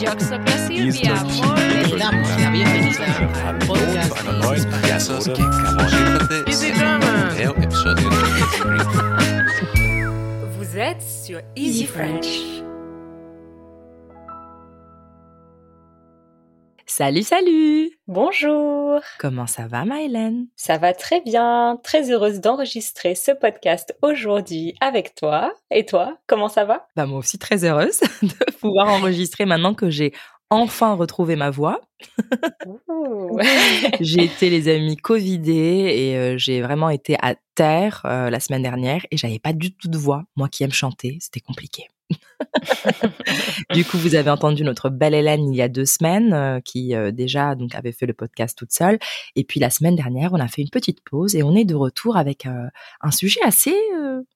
Yo soy Silvia. Damos la bienvenida al podcast Easy Vous êtes sur Easy French. Salut, salut Bonjour, Comment ça va, Mylène ça va très bien, très heureuse d'enregistrer ce podcast aujourd'hui avec toi. Et toi, comment ça va? Bah moi aussi très heureuse de pouvoir enregistrer maintenant que j'ai enfin retrouvé ma voix. J'ai été les amis covidés et euh, j'ai vraiment été à terre euh, la semaine dernière et j'avais pas du tout de voix. Moi qui aime chanter, c'était compliqué. du coup, vous avez entendu notre belle Hélène il y a deux semaines, euh, qui euh, déjà donc avait fait le podcast toute seule. Et puis la semaine dernière, on a fait une petite pause et on est de retour avec euh, un sujet assez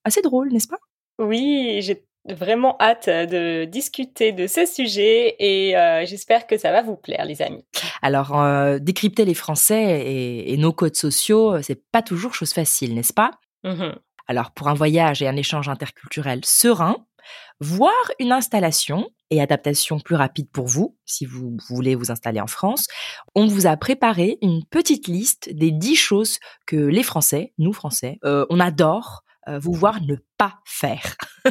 assez drôle, n'est-ce pas? Oui, j'ai vraiment hâte de discuter de ce sujet et euh, j'espère que ça va vous plaire, les amis. Alors, euh, décrypter les Français et, et nos codes sociaux, c'est pas toujours chose facile, n'est-ce pas? Mhm. Alors, pour un voyage et un échange interculturel serein, voire une installation et adaptation plus rapide pour vous, si vous voulez vous installer en France, on vous a préparé une petite liste des 10 choses que les Français, nous Français, euh, on adore euh, vous voir ne pas faire.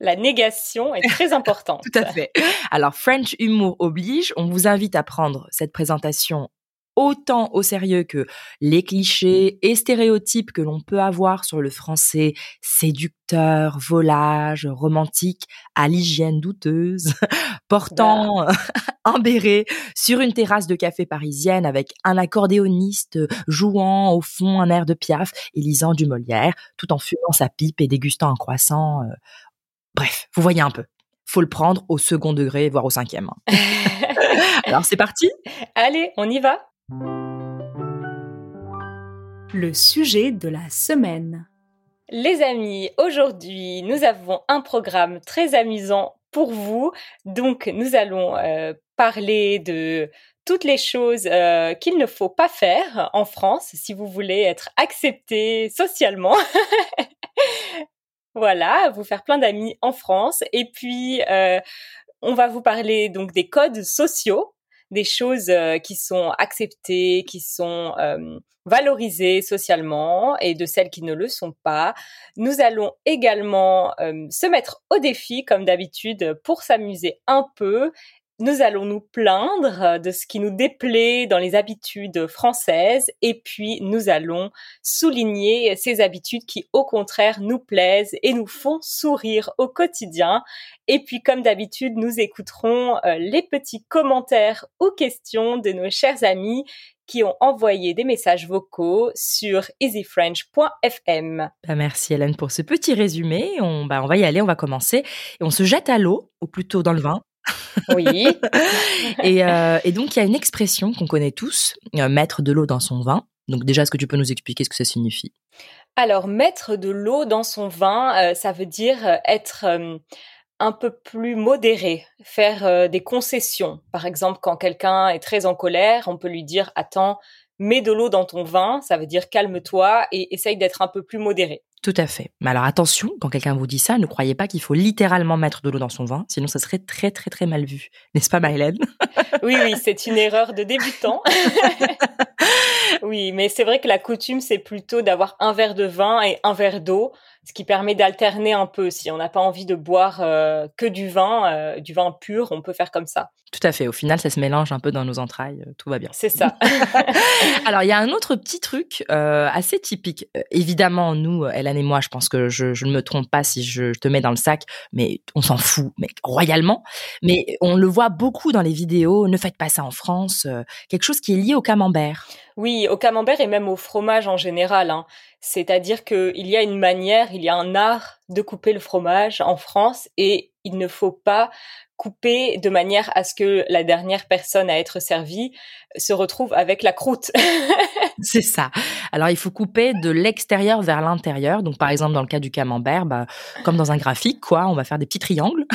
La négation est très importante. Tout à fait. Alors, French Humour oblige, on vous invite à prendre cette présentation autant au sérieux que les clichés et stéréotypes que l'on peut avoir sur le français séducteur, volage, romantique, à l'hygiène douteuse, portant un béret sur une terrasse de café parisienne avec un accordéoniste jouant au fond un air de Piaf et lisant du Molière, tout en fumant sa pipe et dégustant un croissant. euh, Bref, vous voyez un peu. Faut le prendre au second degré, voire au cinquième. Alors c'est parti? Allez, on y va Le sujet de la semaine. Les amis, aujourd'hui, nous avons un programme très amusant pour vous. Donc, nous allons euh, parler de toutes les choses euh, qu'il ne faut pas faire en France si vous voulez être accepté socialement. voilà, vous faire plein d'amis en France. Et puis, euh, on va vous parler donc des codes sociaux, des choses euh, qui sont acceptées, qui sont euh, valorisées socialement et de celles qui ne le sont pas. Nous allons également euh, se mettre au défi, comme d'habitude, pour s'amuser un peu. Nous allons nous plaindre de ce qui nous déplaît dans les habitudes françaises et puis nous allons souligner ces habitudes qui, au contraire, nous plaisent et nous font sourire au quotidien. Et puis, comme d'habitude, nous écouterons euh, les petits commentaires ou questions de nos chers amis qui ont envoyé des messages vocaux sur easyfrench.fm. Bah, Merci Hélène pour ce petit résumé. On, bah, on va y aller, on va commencer. Et on se jette à l'eau, ou plutôt dans le vin. Oui. Et, euh, et donc il y a une expression qu'on connaît tous, euh, mettre de l'eau dans son vin. Donc déjà, est-ce que tu peux nous expliquer ce que ça signifie? Alors, mettre de l'eau dans son vin, euh, ça veut dire être un peu plus modéré, faire des concessions. Par exemple, quand quelqu'un est très en colère, on peut lui dire Attends, mets de l'eau dans ton vin, ça veut dire calme-toi et essaye d'être un peu plus modéré. Tout à fait. Mais alors attention, quand quelqu'un vous dit ça, ne croyez pas qu'il faut littéralement mettre de l'eau dans son vin, sinon ça serait très très très mal vu. N'est-ce pas Maëlène Oui, oui, c'est une erreur de débutant. oui, mais c'est vrai que la coutume, c'est plutôt d'avoir un verre de vin et un verre d'eau, ce qui permet d'alterner un peu. Si on n'a pas envie de boire euh, que du vin, euh, du vin pur, on peut faire comme ça. Tout à fait. Au final, ça se mélange un peu dans nos entrailles, euh, tout va bien. C'est ça. Alors, il y a un autre petit truc euh, assez typique. Évidemment, nous, Hélène et moi, je pense que je, je ne me trompe pas si je te mets dans le sac, mais on s'en fout, mais royalement. Mais on le voit beaucoup dans les vidéos. Ne faites pas ça en France. quelque chose qui est lié au camembert. Oui, au camembert et même au fromage en général. hein. C'est-à-dire qu'il y a une manière, il y a un art de couper le fromage en France et il ne faut pas couper de manière à ce que la dernière personne à être servie se retrouve avec la croûte. C'est ça. Alors, il faut couper de l'extérieur vers l'intérieur. Donc, par exemple, dans le cas du camembert, bah, comme dans un graphique, quoi, on va faire des petits triangles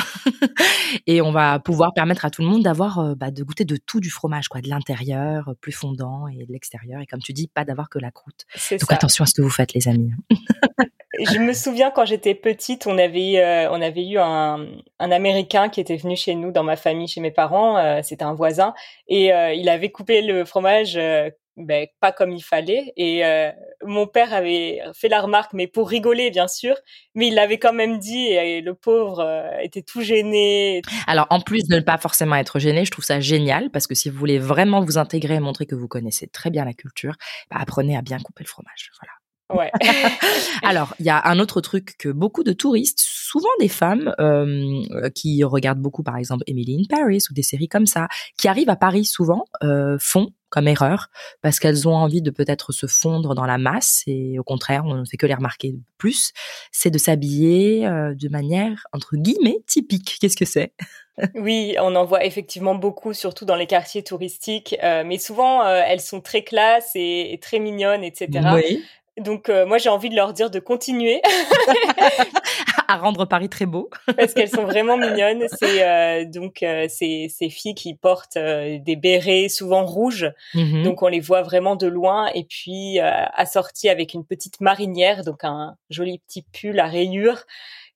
et on va pouvoir permettre à tout le monde d'avoir, euh, bah, de goûter de tout du fromage, quoi, de l'intérieur, euh, plus fondant et de l'extérieur et comme tu dis, pas d'avoir que la croûte. C'est Donc ça. attention à ce que vous faites, les amis. Je me souviens quand j'étais petite, on avait euh, on avait eu un, un Américain qui était venu chez nous dans ma famille, chez mes parents. euh, C'était un voisin et euh, il avait coupé le fromage. euh, ben, pas comme il fallait et euh, mon père avait fait la remarque mais pour rigoler bien sûr mais il l'avait quand même dit et, le pauvre euh, était tout gêné Alors, en plus de ne pas forcément être gêné, je trouve ça génial parce que si vous voulez vraiment vous intégrer et montrer que vous connaissez très bien la culture, bah, apprenez à bien couper le fromage. Voilà. Ouais Alors, il y a un autre truc que beaucoup de touristes, souvent des femmes euh, qui regardent beaucoup, par exemple, Emily in Paris ou des séries comme ça, qui arrivent à Paris souvent, euh, font comme erreur parce qu'elles ont envie de peut-être se fondre dans la masse et au contraire, on ne fait que les remarquer plus, c'est de s'habiller euh, de manière entre guillemets typique. Qu'est-ce que c'est? Oui, on en voit effectivement beaucoup, surtout dans les quartiers touristiques. euh, mais souvent, euh, elles sont très classes et, et très mignonnes, etc. Oui. Donc, euh, moi, j'ai envie de leur dire de continuer à rendre Paris très beau. parce qu'elles sont vraiment mignonnes. C'est euh, donc euh, ces, ces filles qui portent euh, des bérets souvent rouges, Mhm. donc on les voit vraiment de loin. Et puis euh, assorties avec une petite marinière, donc un joli petit pull à rayures.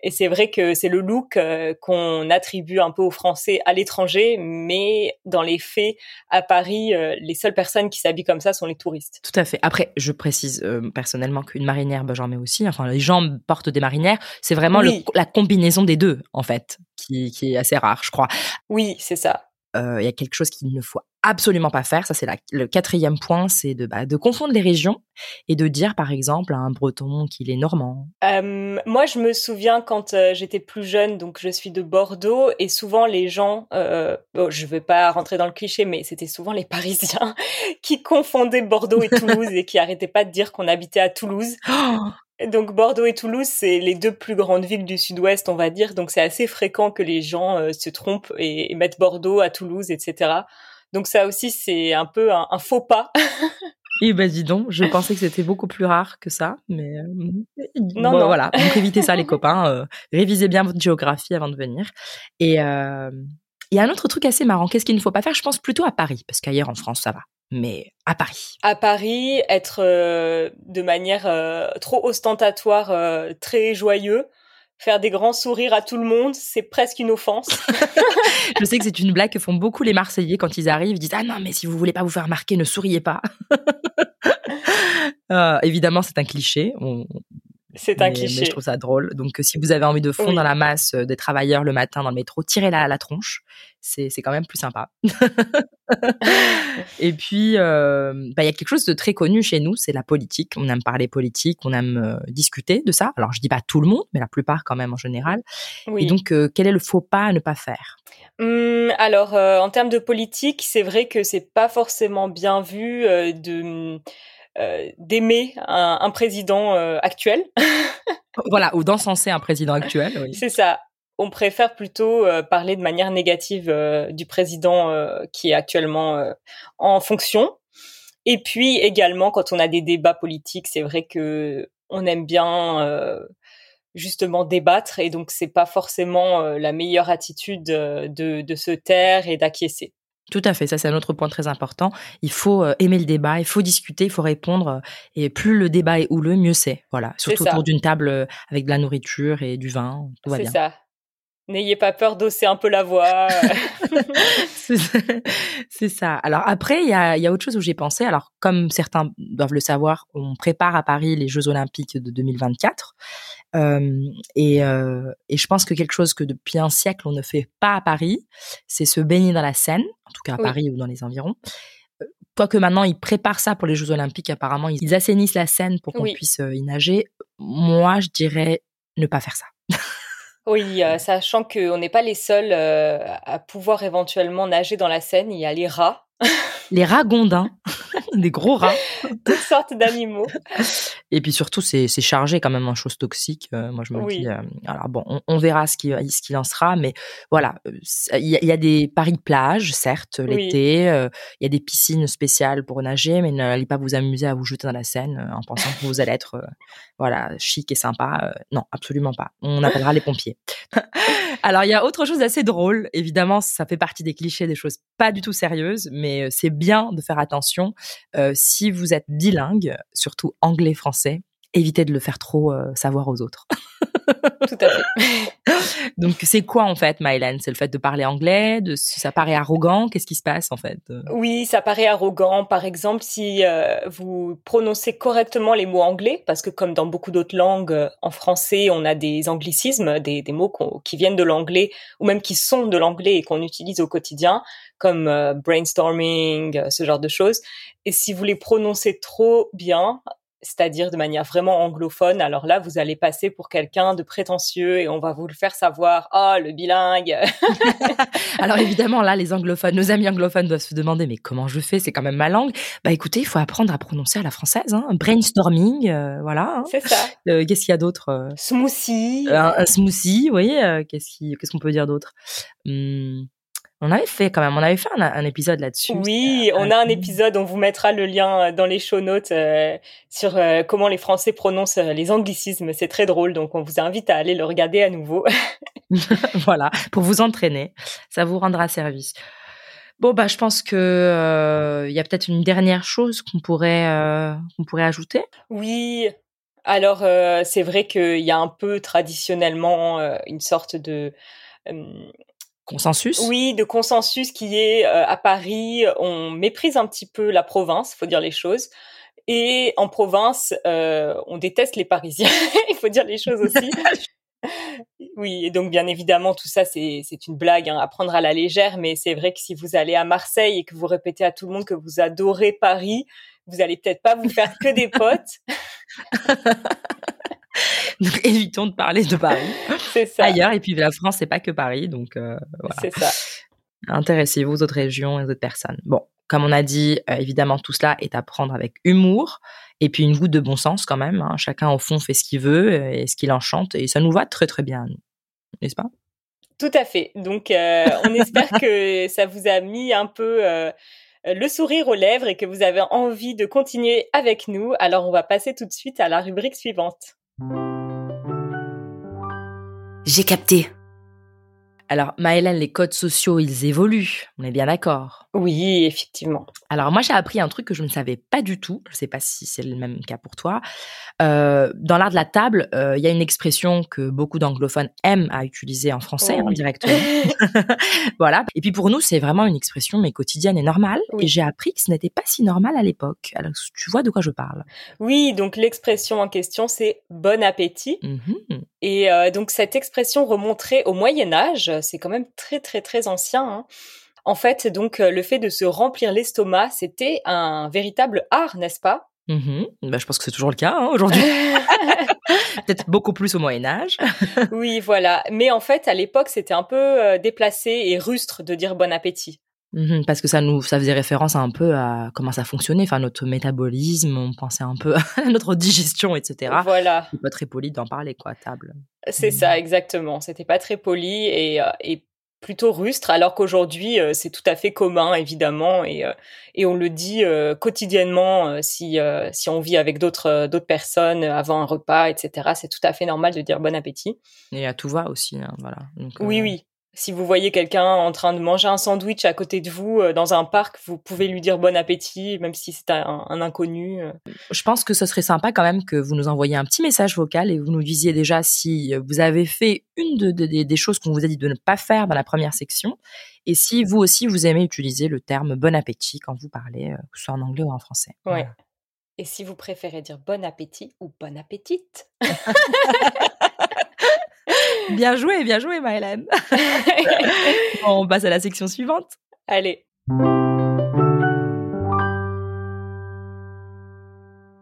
Et c'est vrai que c'est le look euh, qu'on attribue un peu aux Français à l'étranger, mais dans les faits, à Paris, euh, les seules personnes qui s'habillent comme ça sont les touristes. Tout à fait. Après, je précise euh, personnellement qu'une marinière, bah, j'en mets aussi. Enfin, les gens portent des marinières. C'est vraiment le- la combinaison des deux, en fait, qui, qui est assez rare, je crois. Oui, c'est ça. Il y a quelque chose qu'il ne faut absolument pas faire. Ça, c'est le quatrième point, c'est de, bah, de confondre les régions et de dire, par exemple, à un Breton qu'il est normand. Euh, moi, je me souviens quand euh, j'étais plus jeune, donc je suis de Bordeaux, et souvent les gens, euh, bon, je vais pas rentrer dans le cliché, mais c'était souvent les Parisiens qui confondaient Bordeaux et Toulouse et qui arrêtaient pas de dire qu'on habitait à Toulouse. Donc Bordeaux et Toulouse, c'est les deux plus grandes villes du Sud-Ouest, on va dire. Donc c'est assez fréquent que les gens euh, se trompent et, et mettent Bordeaux à Toulouse, etc. Donc ça aussi, c'est un peu un, un faux pas. Et ben dis donc, je pensais que c'était beaucoup plus rare que ça, mais euh, Non, bon, non. voilà. Donc évitez ça, les copains. euh, révisez bien votre géographie avant de venir. Et euh, il y a un autre truc assez marrant. Qu'est-ce qu'il ne faut pas faire? Je pense plutôt à Paris, parce qu'ailleurs en France ça va, mais à Paris. à Paris, être euh, de manière trop ostentatoire, très joyeux, faire des grands sourires à tout le monde, c'est presque une offense. Je sais que c'est une blague que font beaucoup les Marseillais quand ils arrivent. Ils disent ah non mais si vous voulez pas vous faire remarquer, ne souriez pas. Euh, évidemment, c'est un cliché. On- C'est un mais- cliché. Mais je trouve ça drôle. Donc, euh, si vous avez envie de fondre Oui. dans la masse euh, des travailleurs le matin dans le métro, tirez-la à la tronche. C'est quand même plus sympa. Et puis, euh, bah, il y a quelque chose de très connu chez nous, c'est la politique. On aime parler politique, on aime euh, discuter de ça. Alors, je dis pas tout le monde, mais la plupart quand même en général. Oui. Et donc, euh, quel est le faux pas à ne pas faire? Hum, alors, en termes de politique, c'est vrai que c'est pas forcément bien vu de d'aimer un, un président actuel. Voilà, ou d'encenser un président actuel. Oui. C'est ça. On préfère plutôt euh, parler de manière négative euh, du président euh, qui est actuellement en fonction. Et puis également, quand on a des débats politiques, c'est vrai que on aime bien justement débattre, et donc c'est pas forcément la meilleure attitude de, de se taire et d'acquiescer. Tout à fait, ça c'est un autre point très important. Il faut aimer le débat, il faut discuter, il faut répondre. Et plus le débat est houleux, mieux c'est. Voilà, surtout autour d'une table avec de la nourriture et du vin, tout va C'est ça. N'ayez pas peur d'osser un peu la voix. C'est ça. Alors après, il y a, il y a autre chose où j'ai pensé. Alors comme certains doivent le savoir, on prépare à Paris les Jeux Olympiques de 2024. Euh, et, euh, et je pense que quelque chose que depuis un siècle on ne fait pas à Paris, c'est se baigner dans la Seine, en tout cas à Oui. Paris ou dans les environs. Euh, Quoique maintenant ils préparent ça pour les Jeux Olympiques, apparemment ils assainissent la Seine pour qu'on Oui. puisse y nager. Moi, je dirais ne pas faire ça. Oui, euh, sachant qu'on n'est pas les seuls euh, à pouvoir éventuellement nager dans la Seine, il y a les rats, Les ragondins, des gros rats. toutes sortes d'animaux. Et puis surtout, c'est chargé quand même en choses toxiques. Euh, moi, je me Oui. dis, euh, alors bon, on, on verra ce qui ce qu'il en sera, mais voilà, euh, il y, a- il y a des paris de plage, certes, Oui. l'été. euh, Il y a des piscines spéciales pour nager, mais n'allez pas vous amuser à vous jeter dans la Seine en pensant que vous allez être, voilà, chic et sympa. Non, absolument pas. On appellera les pompiers. Alors, il y a autre chose d'assez drôle. Évidemment, ça fait partie des clichés, des choses pas du tout sérieuses, mais c'est bien de faire attention. Euh, si vous êtes bilingue, surtout anglais-français, évitez de le faire trop euh, savoir aux autres. Tout à fait. Donc, c'est quoi en fait, Mylène C'est le fait de parler anglais de, Ça paraît arrogant? Qu'est-ce qui se passe en fait? Oui, ça paraît arrogant. Par exemple, si euh, vous prononcez correctement les mots anglais, parce que comme dans beaucoup d'autres langues, euh, en français, on a des anglicismes, des, des mots qui viennent de l'anglais, ou même qui sont de l'anglais et qu'on utilise au quotidien, comme euh, brainstorming, ce genre de choses. Et si vous les prononcez trop bien, c'est-à-dire de manière vraiment anglophone, alors là, vous allez passer pour quelqu'un de prétentieux et on va vous le faire savoir. Oh, le bilingue. Alors évidemment, là, les anglophones, nos amis anglophones doivent se demander, mais comment je fais? C'est quand même ma langue. Bah écoutez, il faut apprendre à prononcer à la française. Hein. Brainstorming, euh, voilà. hein. C'est ça. Euh, Qu'est-ce qu'il y a d'autre euh, Smoothie. un, un smoothie, vous voyez, euh, qu'est-ce qu'on peut dire d'autre? Hum, On avait fait quand même, on avait fait un, un épisode là-dessus. Oui, on a un épisode, on vous mettra le lien euh, dans les show notes euh, sur euh, comment les Français prononcent les anglicismes. C'est très drôle, donc on vous invite à aller le regarder à nouveau. voilà, pour vous entraîner, ça vous rendra service. Bon bah je pense que euh, il y a peut-être une dernière chose qu'on pourrait qu'on pourrait ajouter. oui, alors euh, c'est vrai qu'il y a un peu traditionnellement euh, une sorte de... euh, Consensus. oui, de consensus qui est euh, à Paris, on méprise un petit peu la province, faut dire les choses. Et en province, euh, on déteste les Parisiens. Il faut dire les choses aussi. Oui, et donc bien évidemment, tout ça, c'est c'est une blague hein, à prendre à la légère, mais c'est vrai que si vous allez à Marseille et que vous répétez à tout le monde que vous adorez Paris, vous allez peut-être pas vous faire que des potes. Donc évitons de parler de Paris C'est ça. ailleurs. Et puis la France, c'est pas que Paris, donc euh, voilà. C'est ça. Intéressez-vous aux autres régions et aux autres personnes. Bon, comme on a dit, euh, évidemment, tout cela est à prendre avec humour et puis une goutte de bon sens quand même. hein. Chacun au fond fait ce qu'il veut et ce qu'il enchante et ça nous va très très bien, n'est-ce pas? Tout à fait. Donc, euh, on espère que ça vous a mis un peu le sourire aux lèvres et que vous avez envie de continuer avec nous. Alors, on va passer tout de suite à la rubrique suivante. J'ai capté. Alors, Maëlène, les codes sociaux, ils évoluent. On est bien d'accord. Oui, effectivement. Alors moi j'ai appris un truc que je ne savais pas du tout. Je ne sais pas si c'est le même cas pour toi. Euh, dans l'art de la table, euh, il y a une expression que beaucoup d'anglophones aiment à utiliser en français Oh hein, oui. directement. voilà. Et puis pour nous c'est vraiment une expression mais quotidienne et normale. Oui. Et j'ai appris que ce n'était pas si normal à l'époque. Alors tu vois de quoi je parle. Oui, donc l'expression en question, c'est bon appétit. Mhm. Et euh, donc cette expression remonterait au Moyen Âge, c'est quand même très très très ancien. hein. En fait, donc euh, le fait de se remplir l'estomac, c'était un véritable art, n'est-ce pas? Mhm. Bah, je pense que c'est toujours le cas hein, aujourd'hui. Peut-être beaucoup plus au Moyen Âge. Oui, voilà. Mais en fait, à l'époque, c'était un peu euh, déplacé et rustre de dire bon appétit. Mhm, parce que ça nous, ça faisait référence un peu à comment ça fonctionnait, enfin notre métabolisme, on pensait un peu à notre digestion, etc. Voilà, C'est pas très poli d'en parler, quoi, à table. c'est Mhm. ça exactement. C'était pas très poli et, euh, et plutôt rustre, alors qu'aujourd'hui, euh, c'est tout à fait commun, évidemment, et, euh, et on le dit euh, quotidiennement si, si on vit avec d'autres d'autres personnes avant un repas, etc. C'est tout à fait normal de dire bon appétit. Et à tout va aussi, hein, voilà. Donc, Oui, oui. Si vous voyez quelqu'un en train de manger un sandwich à côté de vous euh, dans un parc, vous pouvez lui dire bon appétit, même si c'est un, un inconnu. euh. Je pense que ce serait sympa quand même que vous nous envoyiez un petit message vocal et vous nous disiez déjà si euh, vous avez fait une de, de- des- des choses qu'on vous a dit de ne pas faire dans la première section et si vous aussi vous aimez utiliser le terme bon appétit quand vous parlez, euh, que ce soit en anglais ou en français. Ouais. Voilà. Et si vous préférez dire bon appétit ou bon appétite Bien joué, bien joué, Maëlène. on passe à la section suivante. Allez.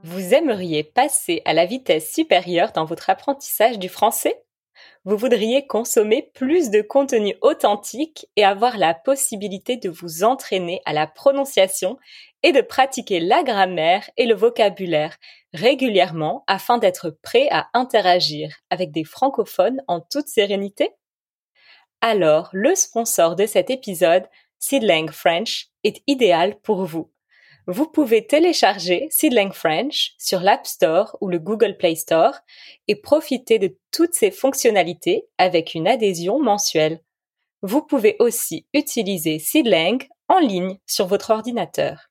Vous aimeriez passer à la vitesse supérieure dans votre apprentissage du français? Vous voudriez consommer plus de contenu authentique et avoir la possibilité de vous entraîner à la prononciation et de pratiquer la grammaire et le vocabulaire régulièrement afin d'être prêt à interagir avec des francophones en toute sérénité? Alors, le sponsor de cet épisode, Sidlang French, est idéal pour vous. Vous pouvez télécharger Sidlang French sur l'App Store ou le Google Play Store et profiter de toutes ses fonctionnalités avec une adhésion mensuelle. Vous pouvez aussi utiliser Sidlang en ligne sur votre ordinateur.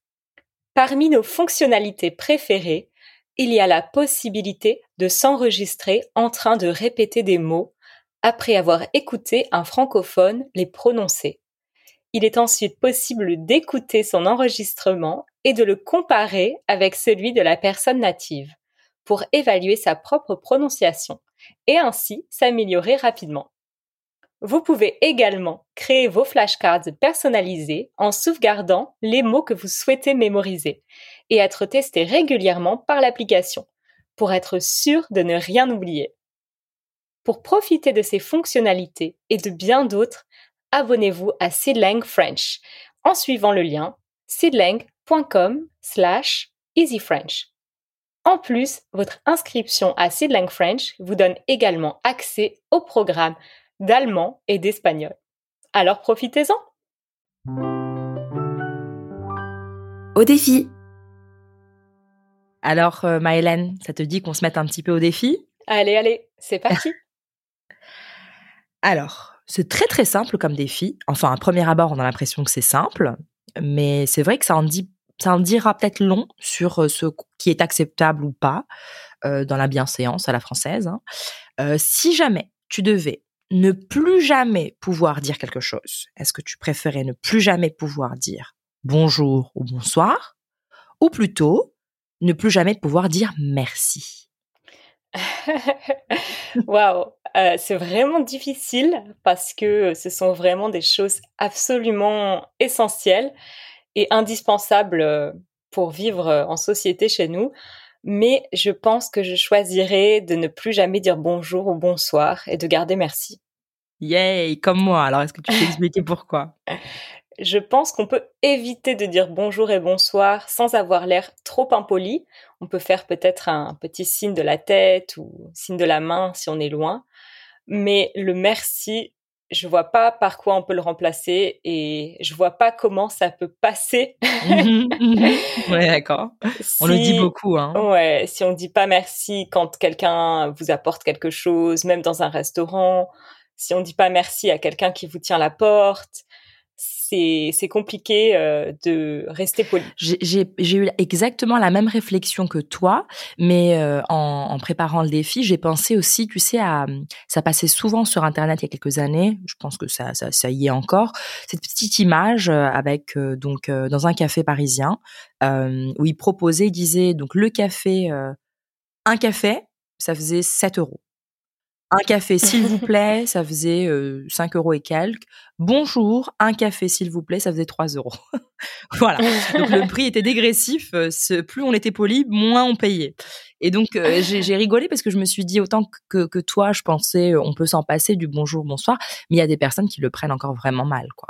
Parmi nos fonctionnalités préférées, il y a la possibilité de s'enregistrer en train de répéter des mots après avoir écouté un francophone les prononcer. Il est ensuite possible d'écouter son enregistrement et de le comparer avec celui de la personne native pour évaluer sa propre prononciation et ainsi s'améliorer rapidement. Vous pouvez également créer vos flashcards personnalisés en sauvegardant les mots que vous souhaitez mémoriser et être testés régulièrement par l'application pour être sûr de ne rien oublier. Pour profiter de ces fonctionnalités et de bien d'autres, abonnez-vous à Seedlang French en suivant le lien seedlang.com slash easyfrench. En plus, votre inscription à Seedlang French vous donne également accès au programme d'allemand et d'espagnol. Alors profitez-en Au défi Alors, euh, Maëlène, ça te dit qu'on se mette un petit peu au défi? Allez, allez, c'est parti Alors, c'est très très simple comme défi. Enfin, à premier abord, on a l'impression que c'est simple, mais c'est vrai que ça en dit ça en dira peut-être long sur euh, ce qui est acceptable ou pas euh, dans la bienséance à la française. Hein. Euh, si jamais tu devais ne plus jamais pouvoir dire quelque chose, est-ce que tu préférais ne plus jamais pouvoir dire bonjour ou bonsoir, ou plutôt ne plus jamais pouvoir dire merci? Waouh, c'est vraiment difficile parce que ce sont vraiment des choses absolument essentielles et indispensables euh, pour vivre euh, en société chez nous. Mais je pense que je choisirais de ne plus jamais dire bonjour ou bonsoir et de garder merci. Yay, comme moi. Alors, est-ce que tu peux expliquer pourquoi? Je pense qu'on peut éviter de dire bonjour et bonsoir sans avoir l'air trop impoli. On peut faire peut-être un petit signe de la tête ou signe de la main si on est loin. Mais le merci, je vois pas par quoi on peut le remplacer et je vois pas comment ça peut passer. Mhm, ouais, d'accord. On le dit beaucoup, hein. Ouais, si on dit pas merci quand quelqu'un vous apporte quelque chose, même dans un restaurant, si on dit pas merci à quelqu'un qui vous tient la porte, c'est compliqué euh, de rester poli. J'ai eu exactement la même réflexion que toi, mais euh, en, préparant le défi, j'ai pensé aussi, tu sais, à ça passait souvent sur internet il y a quelques années. Je pense que ça y est encore. Cette petite image euh, avec donc dans un café parisien où il proposait, il disait donc le café, un café, ça faisait 7 euros. Un café, s'il vous plaît, ça faisait euh, 5 euros et quelques. Bonjour, un café, s'il vous plaît, ça faisait 3 euros. voilà. Donc le prix était dégressif. Euh, plus on était poli, moins on payait. Et donc euh, j'ai rigolé parce que je me suis dit autant que, toi, je pensais on peut s'en passer du bonjour, bonsoir, mais il y a des personnes qui le prennent encore vraiment mal, quoi.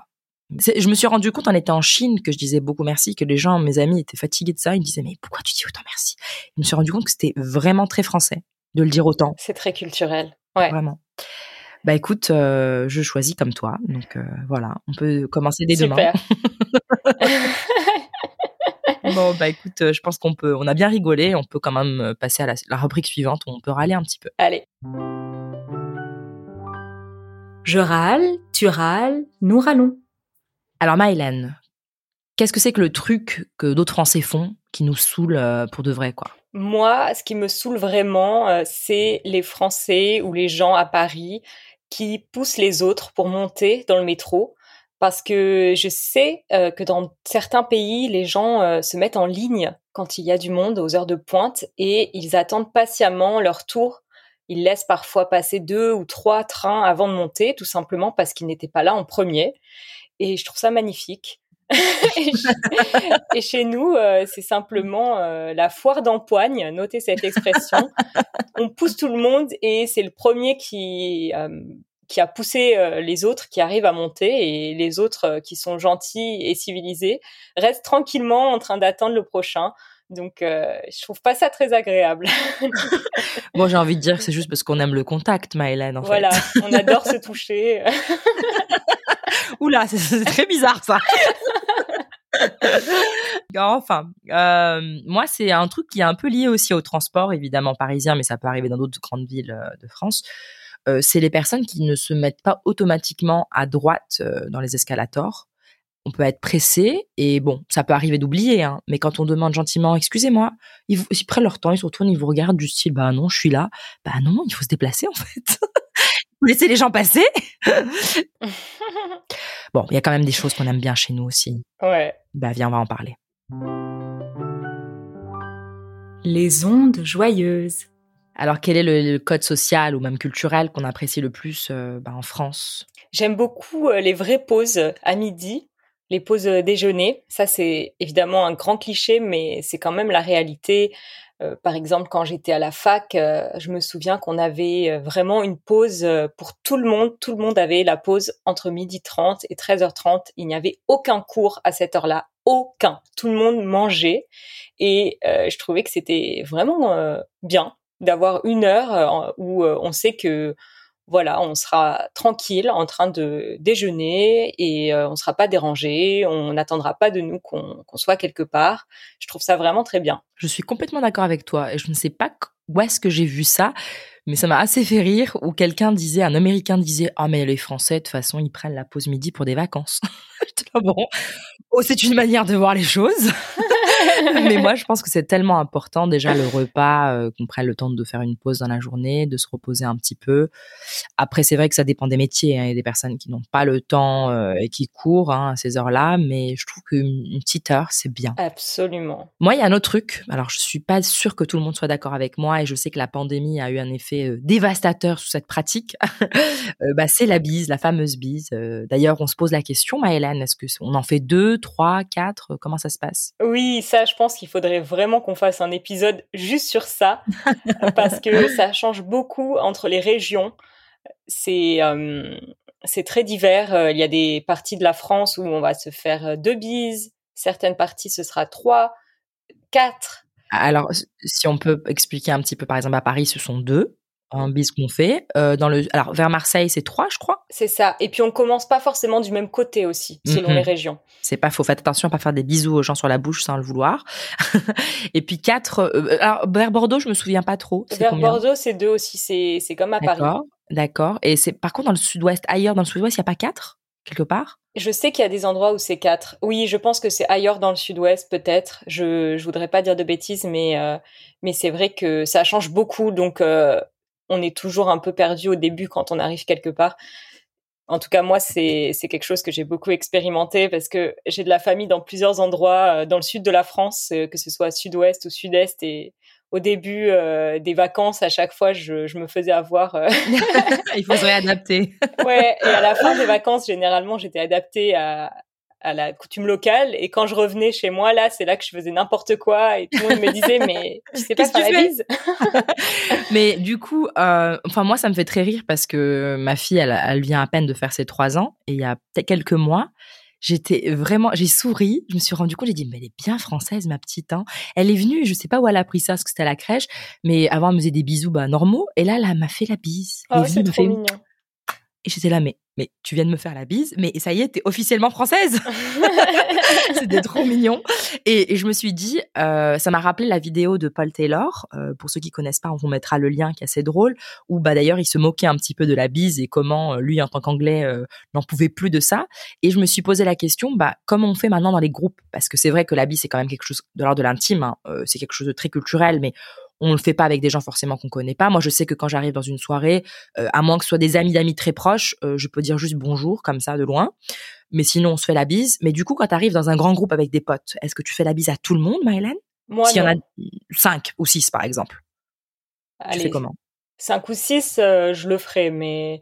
Je me suis rendu compte en étant en Chine que je disais beaucoup merci, que les gens, mes amis, étaient fatigués de ça. Ils me disaient mais pourquoi tu dis autant merci? Je me suis rendu compte que c'était vraiment très français de le dire autant. C'est très culturel. Ouais. Vraiment. Bah écoute, euh, je choisis comme toi. Donc euh, voilà, on peut commencer dès Super. demain. bon bah écoute, euh, je pense qu'on peut, on a bien rigolé. On peut quand même passer à la, la rubrique suivante où on peut râler un petit peu. Allez. Je râle, tu râles, nous râlons. Alors Maëlène, qu'est-ce que c'est que le truc que d'autres Français font qui nous saoule euh, pour de vrai quoi? Moi, ce qui me saoule vraiment, euh, c'est les Français ou les gens à Paris qui poussent les autres pour monter dans le métro. Parce que je sais euh, que dans certains pays, les gens se mettent en ligne quand il y a du monde aux heures de pointe et ils attendent patiemment leur tour. Ils laissent parfois passer deux ou trois trains avant de monter, tout simplement parce qu'ils n'étaient pas là en premier. Et je trouve ça magnifique. et, chez, et chez nous, euh, c'est simplement euh, la foire d'empoigne. Notez cette expression. On pousse tout le monde et c'est le premier qui euh, qui a poussé les autres qui arrivent à monter et les autres qui sont gentils et civilisés restent tranquillement en train d'attendre le prochain. Donc, euh, je trouve pas ça très agréable. Bon, j'ai envie de dire que c'est juste parce qu'on aime le contact, Maëlène, en voilà, fait. on adore se toucher. Oula, c'est- très bizarre, ça. enfin, euh, moi, c'est un truc qui est un peu lié aussi au transport, évidemment parisien, mais ça peut arriver dans d'autres grandes villes euh, de France. Euh, c'est les personnes qui ne se mettent pas automatiquement à droite dans les escalators. On peut être pressé et bon, ça peut arriver d'oublier, hein, mais quand on demande gentiment, excusez-moi, ils, ils prennent leur temps, ils se retournent, ils vous regardent du style, bah non, je suis là. Bah non, il faut se déplacer en fait. Vous laissez les gens passer. bon, il y a quand même des choses qu'on aime bien chez nous aussi. ouais. Bah viens, on va en parler. Les ondes joyeuses. Alors, quel est le, le code social ou même culturel qu'on apprécie le plus euh, bah, en France? J'aime beaucoup euh, les vraies pauses à midi, les pauses euh, déjeuner. Ça, c'est évidemment un grand cliché, mais c'est quand même la réalité. Euh, par exemple, quand j'étais à la fac, euh, je me souviens qu'on avait euh, vraiment une pause euh, pour tout le monde. Tout le monde avait la pause entre midi 30 et 13h30. Il n'y avait aucun cours à cette heure-là. Aucun. Tout le monde mangeait. Et euh, je trouvais que c'était vraiment bien d'avoir une heure où on sait que voilà, on sera tranquille en train de déjeuner et euh, on sera pas dérangé, on n'attendra pas de nous qu'on soit quelque part. Je trouve ça vraiment très bien. Je suis complètement d'accord avec toi et je ne sais pas où est-ce que j'ai vu ça, mais ça m'a assez fait rire où quelqu'un disait, un Américain disait, ah mais les Français de toute façon ils prennent la pause midi pour des vacances. Là, bon, oh c'est une manière de voir les choses. mais moi je pense que c'est tellement important déjà le repas, euh, qu'on prenne le temps de faire une pause dans la journée, de se reposer un petit peu. Après c'est vrai que ça dépend des métiers, hein. il y a des personnes qui n'ont pas le temps euh, et qui courent hein, à ces heures-là, mais je trouve qu'une une petite heure c'est bien. Absolument. Moi, il y a un autre truc. Alors, je suis pas sûre que tout le monde soit d'accord avec moi et je sais que la pandémie a eu un effet euh, dévastateur sur cette pratique. Bah, c'est la bise, la fameuse bise. D'ailleurs, on se pose la question, Maëlène, est-ce que on en fait deux, trois, quatre? Comment ça se passe? Oui, ça, je pense qu'il faudrait vraiment qu'on fasse un épisode juste sur ça parce que ça change beaucoup entre les régions. C'est euh, c'est très divers. Euh, Il y a des parties de la France où on va se faire euh, deux bises, certaines parties ce sera trois, quatre. Alors, si on peut expliquer un petit peu, par exemple, à Paris, ce sont deux un bise qu'on fait. Euh, dans le, alors, vers Marseille, c'est trois, je crois. C'est ça. Et puis on commence pas forcément du même côté aussi, selon les régions. C'est pas faux. Faites attention à pas faire des bisous aux gens sur la bouche sans le vouloir. et puis quatre. euh, alors, vers Bordeaux, je me souviens pas trop. Vers Bordeaux, c'est deux aussi. C'est c'est comme à Paris. D'accord. Et c'est par contre dans le sud-ouest, ailleurs dans le sud-ouest, il y a pas quatre quelque part? Je sais qu'il y a des endroits où c'est quatre. Oui, je pense que c'est ailleurs dans le sud-ouest, peut-être. Je, je voudrais pas dire de bêtises, mais, euh, mais c'est vrai que ça change beaucoup. Donc, euh, on est toujours un peu perdu au début quand on arrive quelque part. En tout cas, moi, c'est quelque chose que j'ai beaucoup expérimenté parce que j'ai de la famille dans plusieurs endroits euh, dans le sud de la France, euh, que ce soit sud-ouest ou sud-est. Et au début euh, des vacances, à chaque fois, je, je me faisais avoir. euh, Il faut se réadapter. Ouais, et à la fin des vacances, généralement, j'étais adaptée à, à la coutume locale. Et quand je revenais chez moi, là, c'est là que je faisais n'importe quoi. Et tout le monde me disait, mais tu sais pas faire tu la bise Mais du coup, euh, enfin moi, ça me fait très rire parce que ma fille, elle, elle vient à peine de faire ses trois ans et il y a peut-être quelques mois, j'étais vraiment, j'ai souri, je me suis rendu compte, j'ai dit mais elle est bien française ma petite, hein. Elle est venue, je sais pas où elle a appris ça, parce que c'était à la crèche, mais avant elle me faisait des bisous bah normaux et là, elle m'a fait la bise. Oh, c'est trop fait- mignon. Et j'étais là, mais, mais tu viens de me faire la bise, mais ça y est, t'es officiellement française. C'était trop mignon. Et, et je me suis dit, euh, ça m'a rappelé la vidéo de Paul Taylor. Euh, pour ceux qui connaissent pas, on vous mettra le lien qui est assez drôle. Où bah d'ailleurs, il se moquait un petit peu de la bise et comment euh, lui, en tant qu'anglais, euh, n'en pouvait plus de ça. Et je me suis posé la question, bah comment on fait maintenant dans les groupes? Parce que c'est vrai que la bise c'est quand même quelque chose de l'ordre de l'intime. hein. C'est quelque chose de très culturel, mais on le fait pas avec des gens forcément qu'on connaît pas. Moi, je sais que quand j'arrive dans une soirée, euh, à moins que ce soit des amis d'amis très proches, euh, je peux dire juste bonjour comme ça de loin. Mais sinon, on se fait la bise. Mais du coup, quand tu arrives dans un grand groupe avec des potes, est-ce que tu fais la bise à tout le monde, Maëlène? Moi, S'il y en a cinq ou six, par exemple. Tu Allez, fais comment? cinq ou six, euh, je le ferai, mais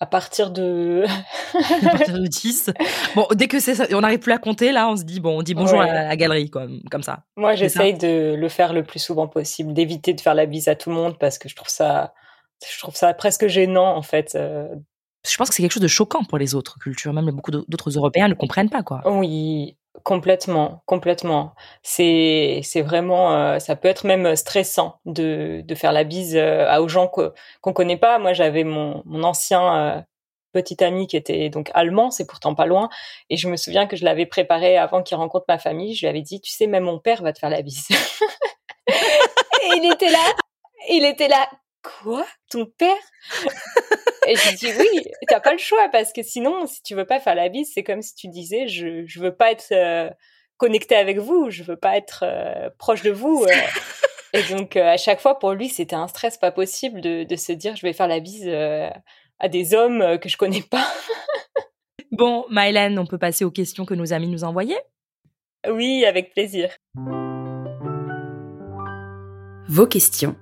À partir de... à partir de 10. Bon, dès que c'est on n'arrive plus à compter, là, on se dit, bon, on dit bonjour Ouais. à la galerie, quoi, comme ça. Moi, j'essaye de le faire le plus souvent possible, d'éviter de faire la bise à tout le monde parce que je trouve ça, je trouve ça presque gênant en fait. euh. Je pense que c'est quelque chose de choquant pour les autres cultures. Même beaucoup d'autres Européens ne comprennent pas, quoi. Oui, complètement, complètement. C'est, c'est vraiment, euh, ça peut être même stressant de, de faire la bise euh, aux gens qu'on connaît pas. Moi, j'avais mon, mon ancien euh, petit ami qui était donc allemand, c'est pourtant pas loin, et je me souviens que je l'avais préparé avant qu'il rencontre ma famille. Je lui avais dit, tu sais, même mon père va te faire la bise. et il était là, il était là. Quoi? Ton père? Et je dis oui, t'as pas le choix parce que sinon, si tu veux pas faire la bise, c'est comme si tu disais je je veux pas être euh, connecté avec vous, je veux pas être euh, proche de vous. euh. Et donc euh, à chaque fois pour lui, c'était un stress pas possible de de se dire je vais faire la bise euh, à des hommes euh, que je connais pas. Bon, Mylène, on peut passer aux questions que nos amis nous envoyaient? Oui, avec plaisir. Vos questions.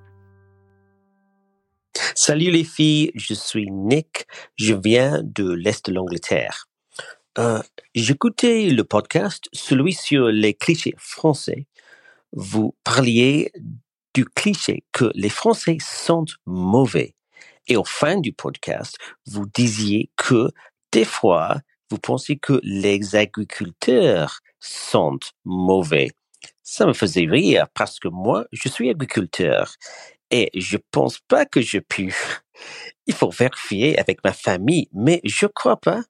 Salut les filles, je suis Nick, je viens de l'Est de l'Angleterre. Euh, J'écoutais le podcast, celui sur les clichés français. Vous parliez du cliché que les Français sont mauvais. Et au fin du podcast, vous disiez que des fois, vous pensez que les agriculteurs sont mauvais. Ça me faisait rire parce que moi, je suis agriculteur et je pense pas que je pue. Il faut vérifier avec ma famille, mais je crois pas.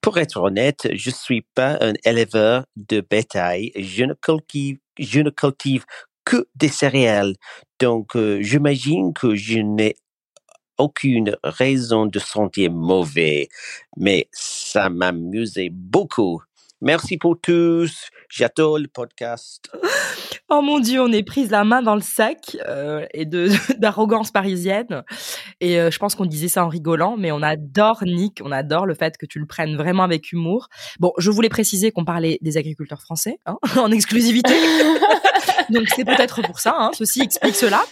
Pour être honnête, je suis pas un éleveur de bétail. Je ne cultive, je ne cultive que des céréales. Donc, euh, j'imagine que je n'ai aucune raison de sentir mauvais, mais ça m'amusait beaucoup. Merci pour tous. J'adore le podcast. Oh mon dieu, on est prise la main dans le sac euh, et de d'arrogance parisienne. Et euh, je pense qu'on disait ça en rigolant, mais on adore Nick, on adore le fait que tu le prennes vraiment avec humour. Bon, je voulais préciser qu'on parlait des agriculteurs français hein, en exclusivité. Donc c'est peut-être pour ça, hein, ceci explique cela.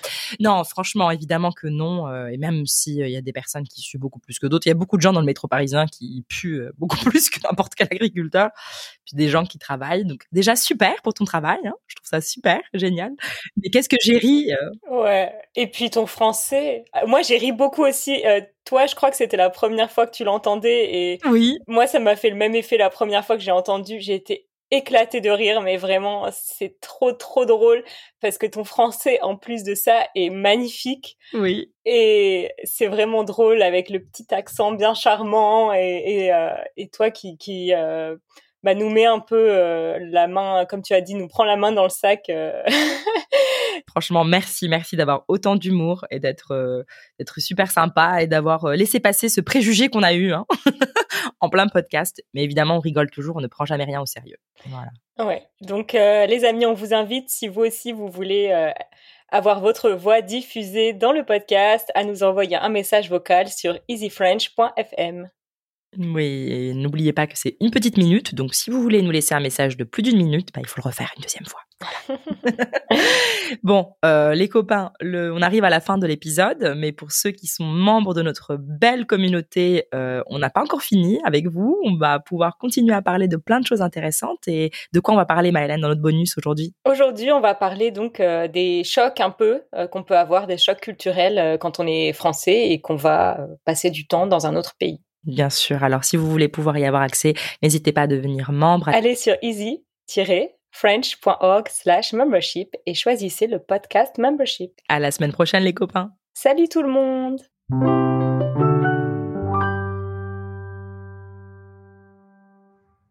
Non, franchement, évidemment que non. euh, et même s'il y a des personnes qui suent beaucoup plus que d'autres, il y a beaucoup de gens dans le métro parisien qui puent euh, beaucoup plus que n'importe quel agriculteur. Puis des gens qui travaillent. Donc déjà super pour ton travail. Hein, je trouve ça super, génial. Mais qu'est-ce que j'ai ri euh, Ouais. Et puis ton français. Euh, Moi, j'ai ri beaucoup aussi. Euh, toi, je crois que c'était la première fois que tu l'entendais et Oui. moi, ça m'a fait le même effet la première fois que j'ai entendu. J'ai été éclatée de rire, mais vraiment, c'est trop, trop drôle parce que ton français, en plus de ça, est magnifique. Oui. Et c'est vraiment drôle avec le petit accent bien charmant et, et, euh, et toi qui, qui euh, bah, nous met un peu euh, la main, comme tu as dit, nous prend la main dans le sac. euh. Franchement, merci, merci d'avoir autant d'humour et d'être euh, d'être super sympa et d'avoir laissé passer ce préjugé qu'on a eu hein, en plein podcast. Mais évidemment, on rigole toujours, on ne prend jamais rien au sérieux. Voilà. Ouais. Donc, euh, les amis, on vous invite, si vous aussi vous voulez euh, avoir votre voix diffusée dans le podcast, à nous envoyer un message vocal sur easyfrench.fm. Oui, et n'oubliez pas que c'est une petite minute, donc si vous voulez nous laisser un message de plus d'une minute, bah, il faut le refaire une deuxième fois. Voilà. bon, euh, les copains, le, on arrive à la fin de l'épisode, mais pour ceux qui sont membres de notre belle communauté, euh, on n'a pas encore fini avec vous. On va pouvoir continuer à parler de plein de choses intéressantes. Et de quoi on va parler, Maëlène, dans notre bonus aujourd'hui? Aujourd'hui, on va parler donc euh, des chocs un peu qu'on peut avoir, des chocs culturels quand on est français et qu'on va passer du temps dans un autre pays. Bien sûr. Alors, si vous voulez pouvoir y avoir accès, n'hésitez pas à devenir membre. Allez sur easy-french.org slash membership et choisissez le podcast membership. À la semaine prochaine, les copains. Salut tout le monde